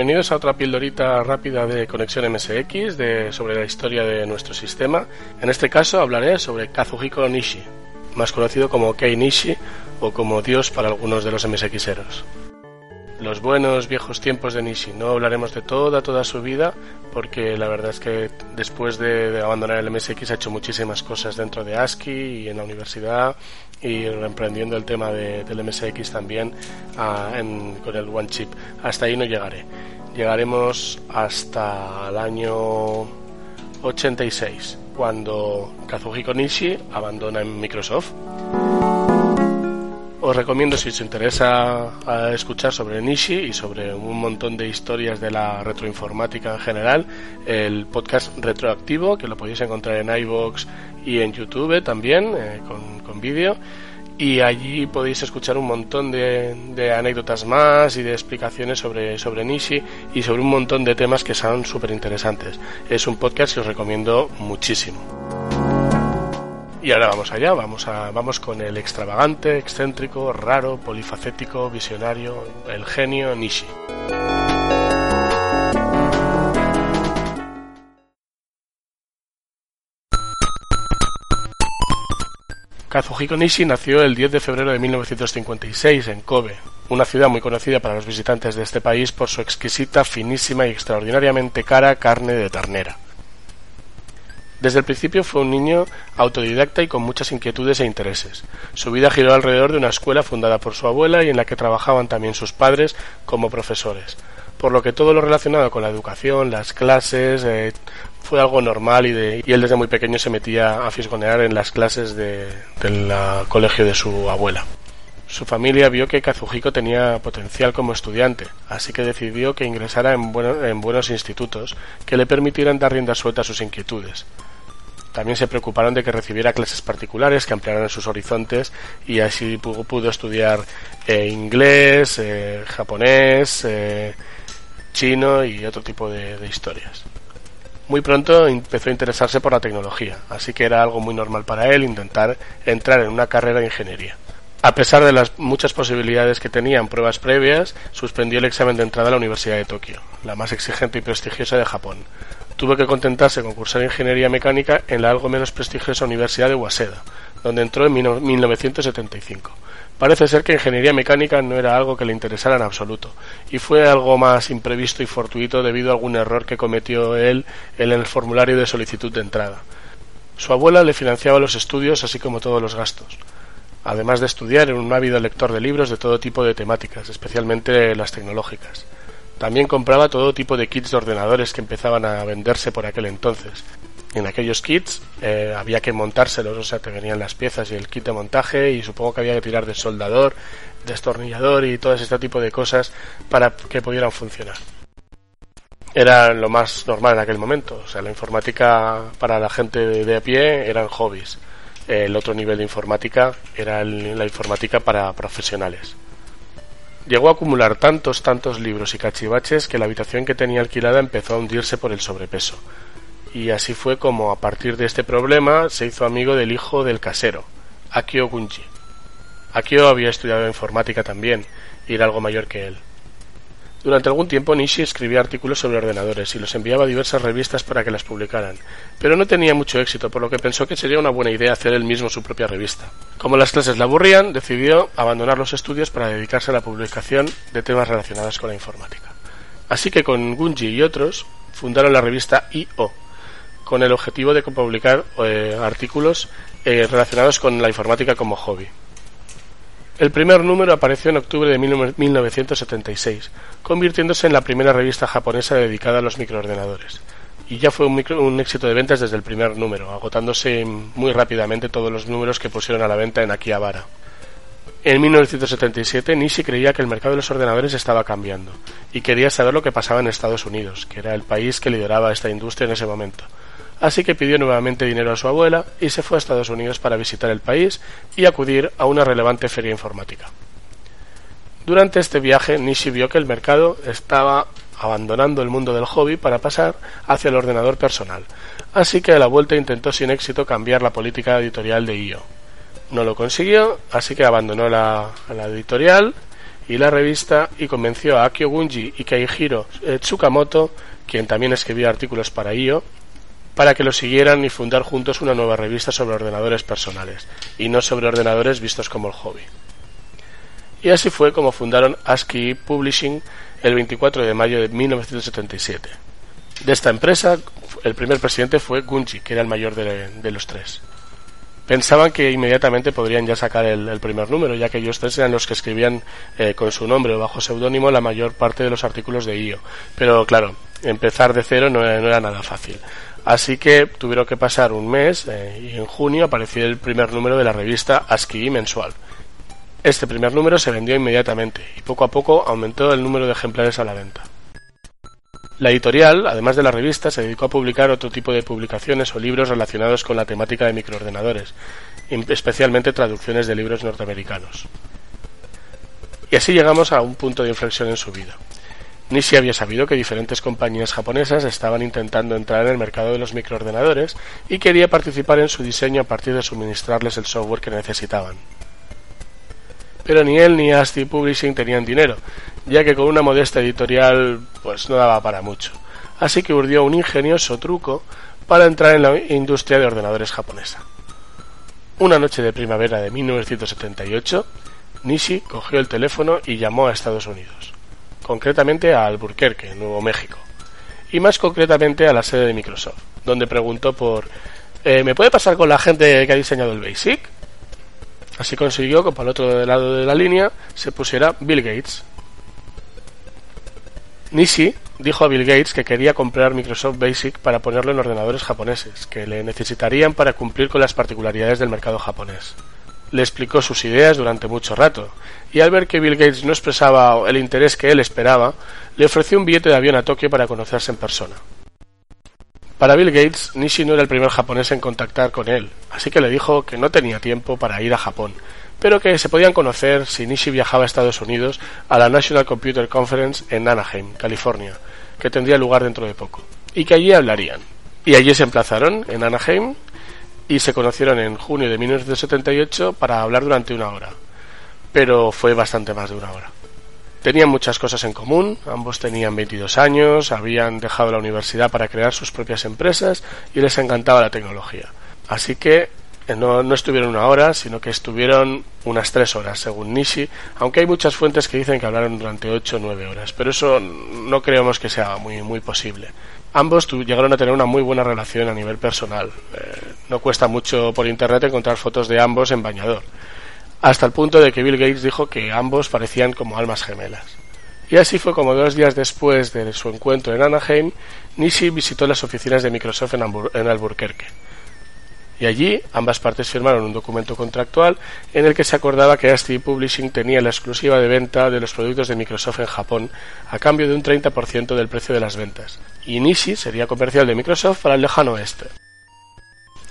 Bienvenidos a otra pildorita rápida de conexión MSX sobre la historia de nuestro sistema. En este caso hablaré sobre Kazuhiko Nishi, más conocido como Kei Nishi o como Dios para algunos de los MSXeros los buenos viejos tiempos de Nishi. No hablaremos de toda, toda su vida, porque la verdad es que después de, abandonar el MSX ha hecho muchísimas cosas dentro de ASCII y en la universidad y emprendiendo el tema del MSX también ah, con el One Chip. Hasta ahí no llegaré. Llegaremos hasta el año 86, cuando Kazuhiko Nishi abandona Microsoft. Os recomiendo si os interesa escuchar sobre Nishi y sobre un montón de historias de la retroinformática en general, el podcast Retroactivo, que lo podéis encontrar en iVoox y en YouTube también, eh, con, vídeo. Y allí podéis escuchar un montón de, anécdotas más y de explicaciones sobre, sobre Nishi y sobre un montón de temas que son súper interesantes. Es un podcast que os recomiendo muchísimo. Y ahora vamos allá, vamos, a, vamos con el extravagante, excéntrico, raro, polifacético, visionario, el genio Nishi. Kazuhiko Nishi nació el 10 de febrero de 1956 en Kobe, una ciudad muy conocida para los visitantes de este país por su exquisita, finísima y extraordinariamente cara carne de ternera. Desde el principio fue un niño autodidacta y con muchas inquietudes e intereses. Su vida giró alrededor de una escuela fundada por su abuela y en la que trabajaban también sus padres como profesores, por lo que todo lo relacionado con la educación, las clases, eh, fue algo normal y, él desde muy pequeño se metía a fisgonear en las clases del colegio de su abuela. Su familia vio que Kazuhiko tenía potencial como estudiante, así que decidió que ingresara en buenos institutos que le permitieran dar rienda suelta a sus inquietudes. También se preocuparon de que recibiera clases particulares que ampliaran sus horizontes y así pudo, estudiar eh, inglés, eh, japonés, eh, chino y otro tipo de, historias. Muy pronto empezó a interesarse por la tecnología, así que era algo muy normal para él intentar entrar en una carrera de ingeniería. A pesar de las muchas posibilidades que tenía en pruebas previas, suspendió el examen de entrada a la Universidad de Tokio, la más exigente y prestigiosa de Japón, tuvo que contentarse con cursar ingeniería mecánica en la algo menos prestigiosa Universidad de Waseda, donde entró en 1975. Parece ser que ingeniería mecánica no era algo que le interesara en absoluto, y fue algo más imprevisto y fortuito debido a algún error que cometió él en el formulario de solicitud de entrada. Su abuela le financiaba los estudios así como todos los gastos. Además de estudiar, era un ávido lector de libros de todo tipo de temáticas, especialmente las tecnológicas. También compraba todo tipo de kits de ordenadores que empezaban a venderse por aquel entonces. En aquellos kits eh, había que montárselos, o sea, te venían las piezas y el kit de montaje y supongo que había que tirar de soldador, destornillador y todo este tipo de cosas para que pudieran funcionar. Era lo más normal en aquel momento, o sea, la informática para la gente de, a pie eran hobbies. El otro nivel de informática era la informática para profesionales. Llegó a acumular tantos, tantos libros y cachivaches que la habitación que tenía alquilada empezó a hundirse por el sobrepeso. Y así fue como, a partir de este problema, se hizo amigo del hijo del casero, Akio Gunji. Akio había estudiado informática también, y era algo mayor que él. Durante algún tiempo Nishi escribía artículos sobre ordenadores y los enviaba a diversas revistas para que las publicaran, pero no tenía mucho éxito, por lo que pensó que sería una buena idea hacer él mismo su propia revista. Como las clases le aburrían, decidió abandonar los estudios para dedicarse a la publicación de temas relacionados con la informática. Así que con Gunji y otros fundaron la revista I.O., con el objetivo de publicar eh, artículos eh, relacionados con la informática como hobby. El primer número apareció en octubre de 1976, convirtiéndose en la primera revista japonesa dedicada a los microordenadores. Y ya fue un, éxito de ventas desde el primer número, agotándose muy rápidamente todos los números que pusieron a la venta en Akihabara. En 1977, Nishi creía que el mercado de los ordenadores estaba cambiando y quería saber lo que pasaba en Estados Unidos, que era el país que lideraba esta industria en ese momento así que pidió nuevamente dinero a su abuela y se fue a Estados Unidos para visitar el país y acudir a una relevante feria informática. Durante este viaje, Nishi vio que el mercado estaba abandonando el mundo del hobby para pasar hacia el ordenador personal, así que a la vuelta intentó sin éxito cambiar la política editorial de IO. No lo consiguió, así que abandonó la, editorial y la revista y convenció a Akio Gunji y Keihiro Tsukamoto, quien también escribía artículos para IO, para que lo siguieran y fundar juntos una nueva revista sobre ordenadores personales, y no sobre ordenadores vistos como el hobby. Y así fue como fundaron ASCII Publishing el 24 de mayo de 1977. De esta empresa, el primer presidente fue Gunji, que era el mayor de, los tres. Pensaban que inmediatamente podrían ya sacar el, primer número, ya que ellos tres eran los que escribían eh, con su nombre o bajo seudónimo la mayor parte de los artículos de IO. Pero claro, empezar de cero no, era nada fácil. Así que tuvieron que pasar un mes eh, y en junio apareció el primer número de la revista ASCII mensual. Este primer número se vendió inmediatamente y poco a poco aumentó el número de ejemplares a la venta. La editorial, además de la revista, se dedicó a publicar otro tipo de publicaciones o libros relacionados con la temática de microordenadores, especialmente traducciones de libros norteamericanos. Y así llegamos a un punto de inflexión en su vida. Nishi había sabido que diferentes compañías japonesas estaban intentando entrar en el mercado de los microordenadores y quería participar en su diseño a partir de suministrarles el software que necesitaban pero ni él ni ASCII Publishing tenían dinero, ya que con una modesta editorial pues no daba para mucho. Así que urdió un ingenioso truco para entrar en la industria de ordenadores japonesa. Una noche de primavera de 1978, Nishi cogió el teléfono y llamó a Estados Unidos, concretamente a Albuquerque, Nuevo México, y más concretamente a la sede de Microsoft, donde preguntó por eh, ¿Me puede pasar con la gente que ha diseñado el BASIC? Así consiguió que para el otro lado de la línea se pusiera Bill Gates. Nishi dijo a Bill Gates que quería comprar Microsoft Basic para ponerlo en ordenadores japoneses, que le necesitarían para cumplir con las particularidades del mercado japonés. Le explicó sus ideas durante mucho rato, y al ver que Bill Gates no expresaba el interés que él esperaba, le ofreció un billete de avión a Tokio para conocerse en persona. Para Bill Gates, Nishi no era el primer japonés en contactar con él, así que le dijo que no tenía tiempo para ir a Japón, pero que se podían conocer si Nishi viajaba a Estados Unidos a la National Computer Conference en Anaheim, California, que tendría lugar dentro de poco, y que allí hablarían. Y allí se emplazaron, en Anaheim, y se conocieron en junio de 1978 para hablar durante una hora. Pero fue bastante más de una hora. Tenían muchas cosas en común, ambos tenían 22 años, habían dejado la universidad para crear sus propias empresas y les encantaba la tecnología. Así que eh, no, no, estuvieron una hora, sino que estuvieron unas tres horas, según Nishi, aunque hay muchas fuentes que dicen que hablaron durante ocho o nueve horas, pero eso no creemos que sea muy, muy posible. Ambos llegaron a tener una muy buena relación a nivel personal. Eh, no cuesta mucho por internet encontrar fotos de ambos en bañador hasta el punto de que Bill Gates dijo que ambos parecían como almas gemelas. Y así fue como dos días después de su encuentro en Anaheim, Nishi visitó las oficinas de Microsoft en, Albuquerque. Y allí ambas partes firmaron un documento contractual en el que se acordaba que ASCII Publishing tenía la exclusiva de venta de los productos de Microsoft en Japón a cambio de un 30% del precio de las ventas. Y Nishi sería comercial de Microsoft para el lejano oeste.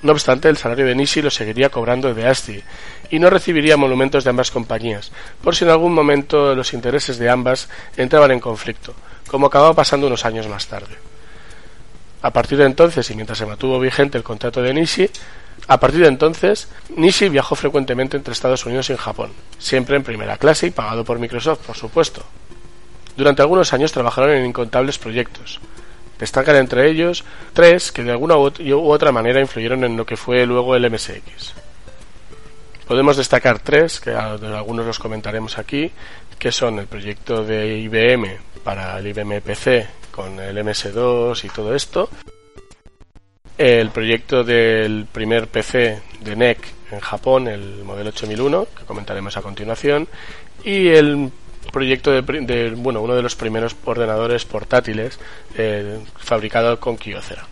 No obstante, el salario de Nishi lo seguiría cobrando de ASCII y no recibiría monumentos de ambas compañías, por si en algún momento los intereses de ambas entraban en conflicto, como acababa pasando unos años más tarde. A partir de entonces, y mientras se mantuvo vigente el contrato de Nishi, a partir de entonces, Nishi viajó frecuentemente entre Estados Unidos y Japón, siempre en primera clase y pagado por Microsoft, por supuesto. Durante algunos años trabajaron en incontables proyectos. Destacan entre ellos tres que de alguna u otra manera influyeron en lo que fue luego el MSX. Podemos destacar tres, que algunos los comentaremos aquí, que son el proyecto de IBM para el IBM PC con el MS2 y todo esto, el proyecto del primer PC de NEC en Japón, el modelo 8001, que comentaremos a continuación, y el proyecto de, bueno, uno de los primeros ordenadores portátiles eh, fabricado con Kyocera.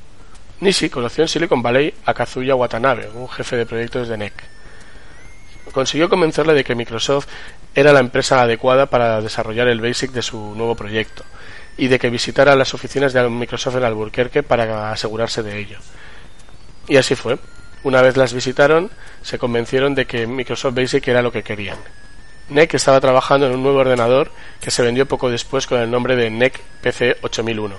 Nishi conoció en Silicon Valley a Kazuya Watanabe, un jefe de proyectos de NEC consiguió convencerle de que Microsoft era la empresa adecuada para desarrollar el BASIC de su nuevo proyecto y de que visitara las oficinas de Microsoft en Albuquerque para asegurarse de ello. Y así fue. Una vez las visitaron, se convencieron de que Microsoft Basic era lo que querían. NEC estaba trabajando en un nuevo ordenador que se vendió poco después con el nombre de NEC PC 8001.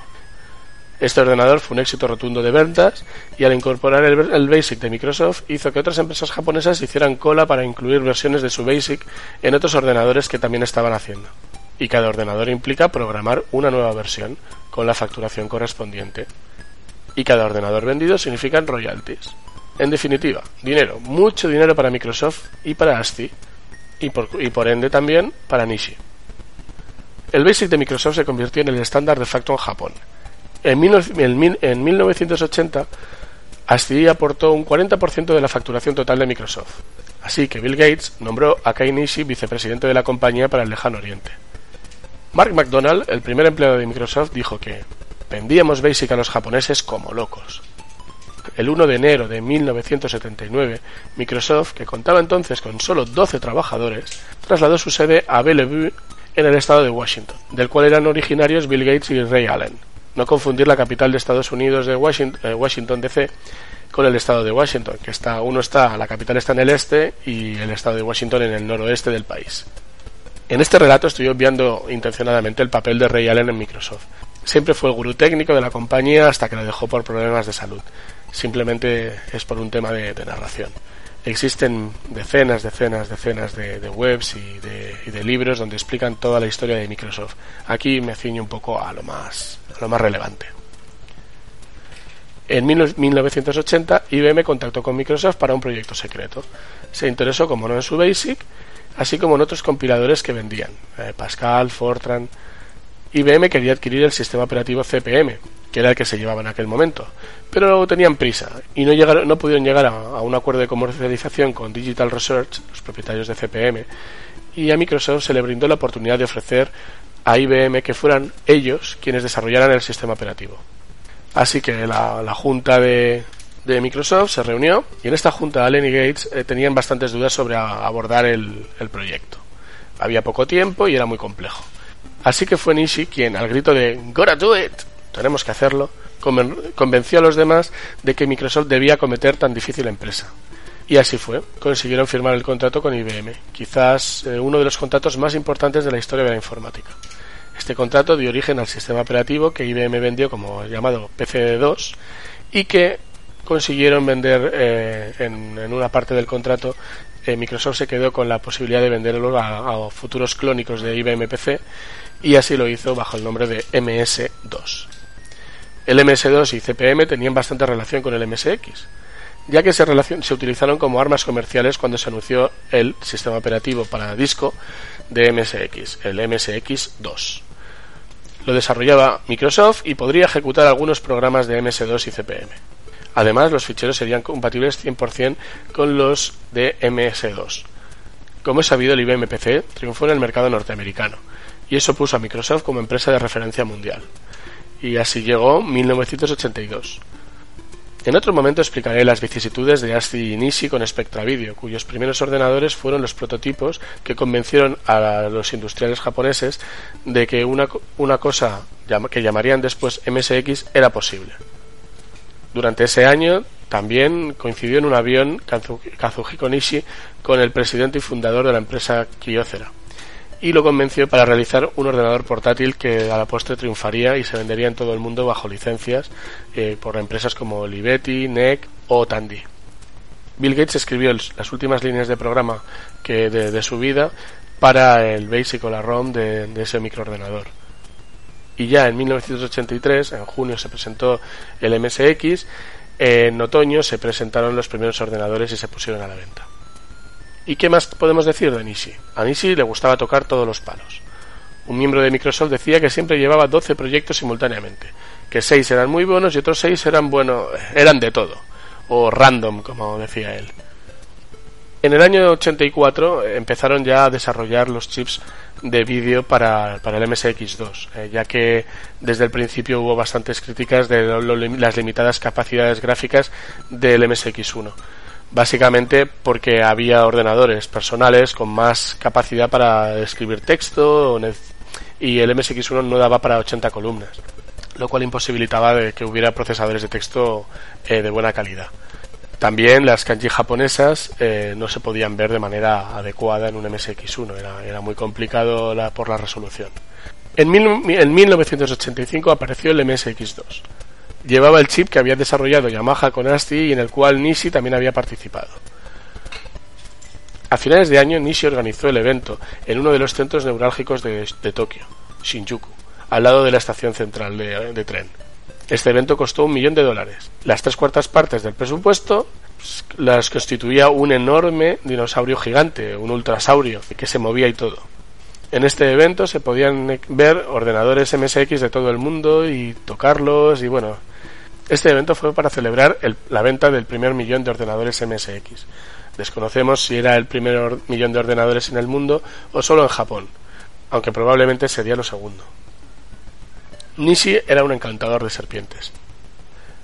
Este ordenador fue un éxito rotundo de ventas y al incorporar el, BASIC de Microsoft hizo que otras empresas japonesas hicieran cola para incluir versiones de su BASIC en otros ordenadores que también estaban haciendo. Y cada ordenador implica programar una nueva versión con la facturación correspondiente. Y cada ordenador vendido significan royalties. En definitiva, dinero, mucho dinero para Microsoft y para ASCII, y por, ende también para Nishi. El BASIC de Microsoft se convirtió en el estándar de facto en Japón, en, 1980, ASCII aportó un 40% de la facturación total de Microsoft. Así que Bill Gates nombró a Kai Nishi vicepresidente de la compañía para el lejano oriente. Mark McDonald, el primer empleado de Microsoft, dijo que vendíamos Basic a los japoneses como locos. El 1 de enero de 1979, Microsoft, que contaba entonces con solo 12 trabajadores, trasladó su sede a Bellevue en el estado de Washington, del cual eran originarios Bill Gates y Ray Allen. No confundir la capital de Estados Unidos de Washington, eh, Washington DC con el estado de Washington, que está uno está la capital está en el este y el estado de Washington en el noroeste del país. En este relato estoy obviando intencionadamente el papel de Ray Allen en Microsoft. Siempre fue el gurú técnico de la compañía hasta que lo dejó por problemas de salud. Simplemente es por un tema de narración existen decenas, decenas, decenas de, webs y de, libros donde explican toda la historia de Microsoft. Aquí me ciño un poco a lo más, a lo más relevante. En 1980, IBM contactó con Microsoft para un proyecto secreto. Se interesó, como no, en su BASIC, así como en otros compiladores que vendían, eh, Pascal, Fortran. IBM quería adquirir el sistema operativo CPM, que era el que se llevaba en aquel momento. Pero tenían prisa y no, pudieron llegar a, un acuerdo de comercialización con Digital Research, los propietarios de CPM, y a Microsoft se le brindó la oportunidad de ofrecer a IBM que fueran ellos quienes desarrollaran el sistema operativo. Así que la, junta de, Microsoft se reunió y en esta junta Allen y Gates eh, tenían bastantes dudas sobre abordar el, el proyecto. Había poco tiempo y era muy complejo. Así que fue Nishi quien, al grito de Gotta do it, tenemos que hacerlo, convenció a los demás de que Microsoft debía cometer tan difícil empresa. Y así fue, consiguieron firmar el contrato con IBM, quizás eh, uno de los contratos más importantes de la historia de la informática. Este contrato dio origen al sistema operativo que IBM vendió como llamado PC2 y que consiguieron vender eh, en, una parte del contrato. Eh, Microsoft se quedó con la posibilidad de venderlo a, a futuros clónicos de IBM PC y así lo hizo bajo el nombre de MS2. El MS2 y CPM tenían bastante relación con el MSX, ya que se, se utilizaron como armas comerciales cuando se anunció el sistema operativo para disco de MSX, el MSX2. Lo desarrollaba Microsoft y podría ejecutar algunos programas de MS2 y CPM. Además, los ficheros serían compatibles 100% con los de MS2. Como es sabido, el IBM PC triunfó en el mercado norteamericano, y eso puso a Microsoft como empresa de referencia mundial y así llegó 1982. En otro momento explicaré las vicisitudes de ASCII y Nishi con Spectra Video, cuyos primeros ordenadores fueron los prototipos que convencieron a los industriales japoneses de que una, una cosa que llamarían después MSX era posible. Durante ese año también coincidió en un avión Kazuhiko Nishi con el presidente y fundador de la empresa Kyocera y lo convenció para realizar un ordenador portátil que a la postre triunfaría y se vendería en todo el mundo bajo licencias eh, por empresas como Olivetti, NEC o Tandy. Bill Gates escribió las últimas líneas de programa que de, su vida para el BASIC o la ROM de, ese microordenador. Y ya en 1983, en junio, se presentó el MSX, en otoño se presentaron los primeros ordenadores y se pusieron a la venta. ¿Y qué más podemos decir de Nishi? A Nishi le gustaba tocar todos los palos. Un miembro de Microsoft decía que siempre llevaba 12 proyectos simultáneamente, que 6 eran muy buenos y otros 6 eran bueno, eran de todo, o random, como decía él. En el año 84 empezaron ya a desarrollar los chips de vídeo para, el MSX2, eh, ya que desde el principio hubo bastantes críticas de las limitadas capacidades gráficas del MSX1 básicamente porque había ordenadores personales con más capacidad para escribir texto y el MSX1 no daba para 80 columnas, lo cual imposibilitaba que hubiera procesadores de texto eh, de buena calidad. También las kanji japonesas eh, no se podían ver de manera adecuada en un MSX1, era, muy complicado por la resolución. En, en 1985 apareció el MSX2 llevaba el chip que había desarrollado Yamaha con ASCII y en el cual Nishi también había participado. A finales de año, Nishi organizó el evento en uno de los centros neurálgicos de, Tokio, Shinjuku, al lado de la estación central de, tren. Este evento costó un millón de dólares. Las tres cuartas partes del presupuesto pues, las constituía un enorme dinosaurio gigante, un ultrasaurio, que se movía y todo. En este evento se podían ver ordenadores MSX de todo el mundo y tocarlos y bueno, este evento fue para celebrar la venta del primer millón de ordenadores MSX. Desconocemos si era el primer millón de ordenadores en el mundo o solo en Japón, aunque probablemente sería lo segundo. Nishi era un encantador de serpientes.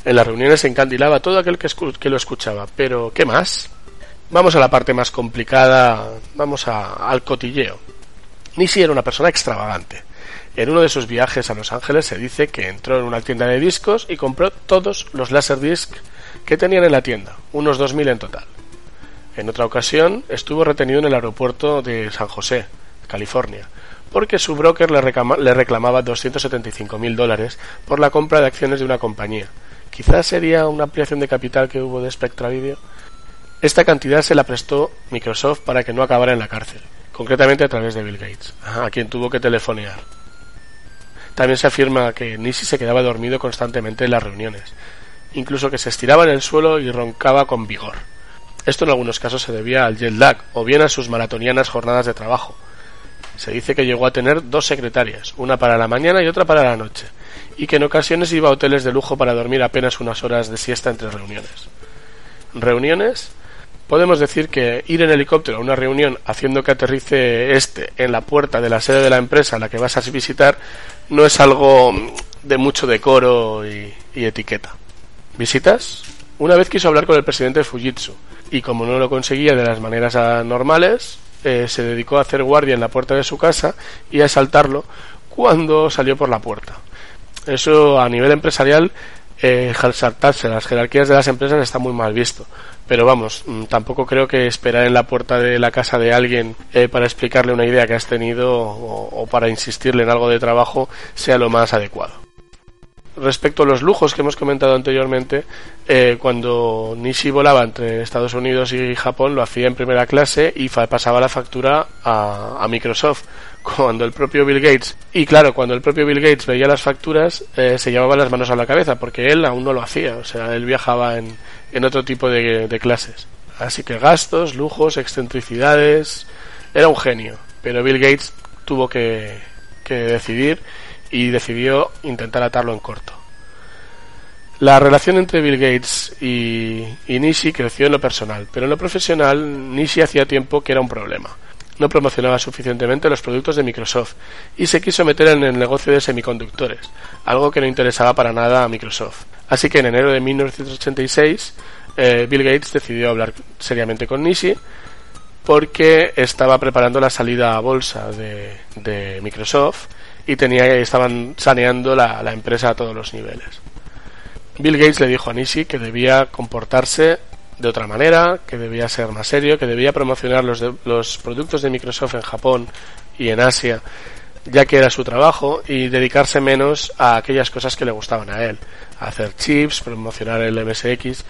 En las reuniones se encandilaba todo aquel que, lo escuchaba, pero ¿qué más? Vamos a la parte más complicada, vamos al cotilleo. Nishi era una persona extravagante. En uno de sus viajes a Los Ángeles se dice que entró en una tienda de discos y compró todos los Laserdisc que tenían en la tienda, unos 2.000 en total. En otra ocasión estuvo retenido en el aeropuerto de San José, California, porque su broker le, reclamaba 275.000 dólares por la compra de acciones de una compañía. Quizás sería una ampliación de capital que hubo de Spectra Video. Esta cantidad se la prestó Microsoft para que no acabara en la cárcel concretamente a través de Bill Gates, a quien tuvo que telefonear. También se afirma que Nisi se quedaba dormido constantemente en las reuniones, incluso que se estiraba en el suelo y roncaba con vigor. Esto en algunos casos se debía al jet lag o bien a sus maratonianas jornadas de trabajo. Se dice que llegó a tener dos secretarias, una para la mañana y otra para la noche, y que en ocasiones iba a hoteles de lujo para dormir apenas unas horas de siesta entre reuniones. Reuniones podemos decir que ir en helicóptero a una reunión haciendo que aterrice este en la puerta de la sede de la empresa a la que vas a visitar no es algo de mucho decoro y, etiqueta. ¿Visitas? Una vez quiso hablar con el presidente de Fujitsu y como no lo conseguía de las maneras normales, eh, se dedicó a hacer guardia en la puerta de su casa y a saltarlo cuando salió por la puerta. Eso a nivel empresarial, eh, saltarse las jerarquías de las empresas está muy mal visto pero vamos, mm, tampoco creo que esperar en la puerta de la casa de alguien eh, para explicarle una idea que has tenido o, para insistirle en algo de trabajo sea lo más adecuado. Respecto a los lujos que hemos comentado anteriormente, eh, cuando Nishi volaba entre Estados Unidos y Japón lo hacía en primera clase y pasaba la factura a, Microsoft. Cuando el propio Bill Gates, y claro, cuando el propio Bill Gates veía las facturas, eh, se llevaba las manos a la cabeza porque él aún no lo hacía, o sea, él viajaba en, en otro tipo de, clases. Así que gastos, lujos, excentricidades. Era un genio. Pero Bill Gates tuvo que, decidir y decidió intentar atarlo en corto. La relación entre Bill Gates y, y, Nishi creció en lo personal, pero en lo profesional Nishi hacía tiempo que era un problema. No promocionaba suficientemente los productos de Microsoft y se quiso meter en el negocio de semiconductores, algo que no interesaba para nada a Microsoft. Así que en enero de 1986 eh, Bill Gates decidió hablar seriamente con Nishi porque estaba preparando la salida a bolsa de, Microsoft y tenía estaban saneando la, empresa a todos los niveles. Bill Gates le dijo a Nishi que debía comportarse de otra manera, que debía ser más serio, que debía promocionar los, los productos de Microsoft en Japón y en Asia ya que era su trabajo, y dedicarse menos a aquellas cosas que le gustaban a él, hacer chips, promocionar el MSX.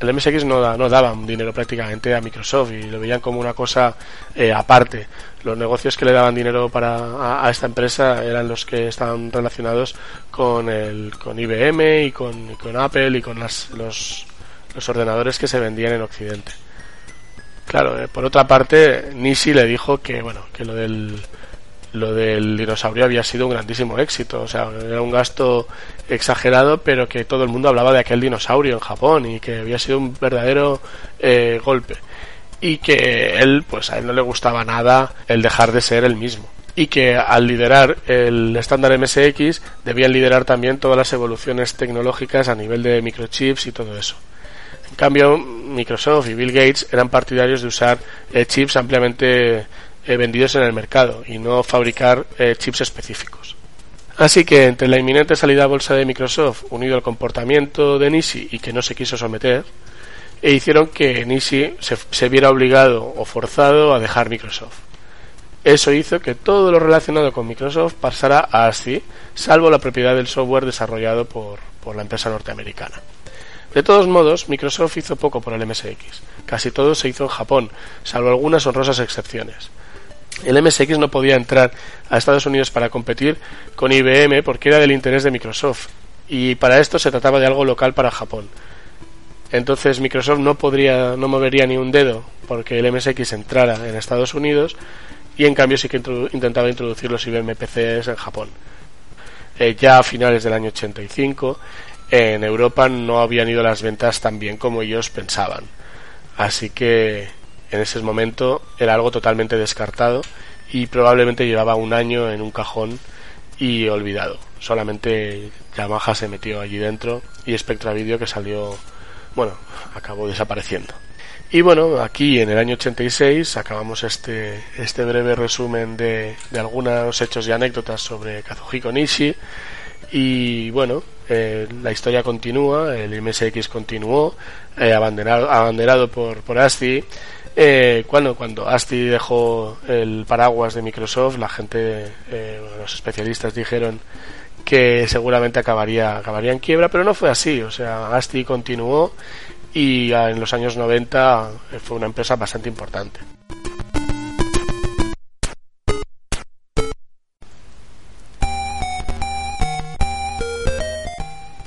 El MSX no, no daba dinero prácticamente a Microsoft y lo veían como una cosa eh, aparte. Los negocios que le daban dinero para a, esta empresa eran los que estaban relacionados con el con IBM y con, con Apple y con las, los, los ordenadores que se vendían en Occidente. Claro, eh, por otra parte, Nishi le dijo que bueno, que lo del lo del dinosaurio había sido un grandísimo éxito. O sea, era un gasto exagerado, pero que todo el mundo hablaba de aquel dinosaurio en Japón y que había sido un verdadero eh, golpe. Y que él, pues a él no le gustaba nada el dejar de ser el mismo. Y que al liderar el estándar MSX debían liderar también todas las evoluciones tecnológicas a nivel de microchips y todo eso. En cambio, Microsoft y Bill Gates eran partidarios de usar eh, chips ampliamente eh, vendidos en el mercado y no fabricar eh, chips específicos. Así que entre la inminente salida a bolsa de Microsoft, unido al comportamiento de Nishi y que no se quiso someter, e hicieron que Nishi se, se viera obligado o forzado a dejar Microsoft. Eso hizo que todo lo relacionado con Microsoft pasara a ASCII, salvo la propiedad del software desarrollado por, por la empresa norteamericana. De todos modos, Microsoft hizo poco por el MSX. Casi todo se hizo en Japón, salvo algunas honrosas excepciones. El MSX no podía entrar a Estados Unidos para competir con IBM porque era del interés de Microsoft y para esto se trataba de algo local para Japón. Entonces Microsoft no podría no movería ni un dedo porque el MSX entrara en Estados Unidos y en cambio sí que intentaba introducir los IBM PCs en Japón. Eh, ya a finales del año 85 en Europa no habían ido las ventas tan bien como ellos pensaban. Así que en ese momento era algo totalmente descartado y probablemente llevaba un año en un cajón y olvidado. Solamente Yamaha se metió allí dentro y Spectra Video que salió, bueno, acabó desapareciendo. Y bueno, aquí en el año 86 acabamos este, este breve resumen de, de algunos hechos y anécdotas sobre Kazuhiko Nishi. Y bueno, eh, la historia continúa, el MSX continuó, eh, abanderado, abanderado por, por ASCII. Eh, cuando, cuando ASCII dejó el paraguas de Microsoft, la gente, eh, los especialistas dijeron que seguramente acabaría, acabaría en quiebra, pero no fue así. O sea, ASCII continuó y en los años 90 fue una empresa bastante importante.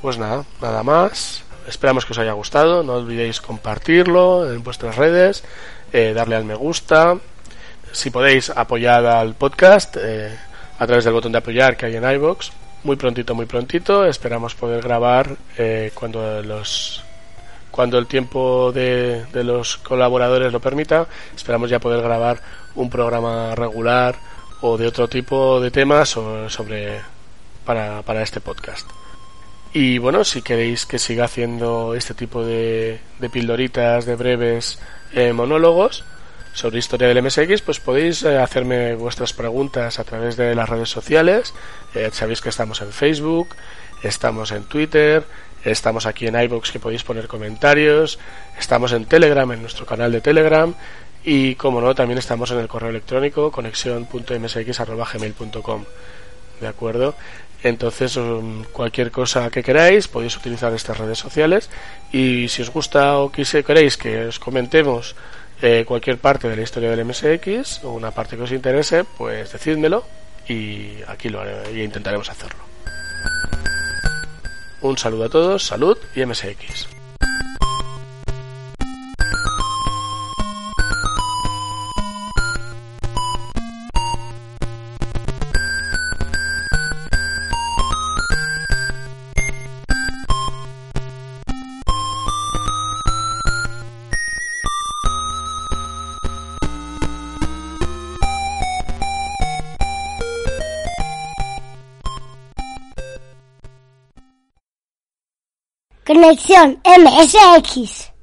Pues nada, nada más. Esperamos que os haya gustado. No olvidéis compartirlo en vuestras redes, eh, darle al me gusta. Si podéis apoyar al podcast eh, a través del botón de apoyar que hay en iBox. Muy prontito, muy prontito. Esperamos poder grabar eh, cuando los cuando el tiempo de, de, los colaboradores lo permita, esperamos ya poder grabar un programa regular o de otro tipo de temas sobre para, para este podcast. Y bueno, si queréis que siga haciendo este tipo de, de pildoritas, de breves eh, monólogos sobre historia del MSX, pues podéis eh, hacerme vuestras preguntas a través de las redes sociales. Eh, sabéis que estamos en Facebook, estamos en Twitter, Estamos aquí en iBox que podéis poner comentarios. Estamos en Telegram, en nuestro canal de Telegram. Y como no, también estamos en el correo electrónico conexión.msx.gmail.com. ¿De acuerdo? Entonces, um, cualquier cosa que queráis, podéis utilizar estas redes sociales. Y si os gusta o queréis que os comentemos eh, cualquier parte de la historia del MSX o una parte que os interese, pues decídmelo y aquí lo intentaremos hacerlo. Un saludo a todos, salud y MSX. Conexión MSX.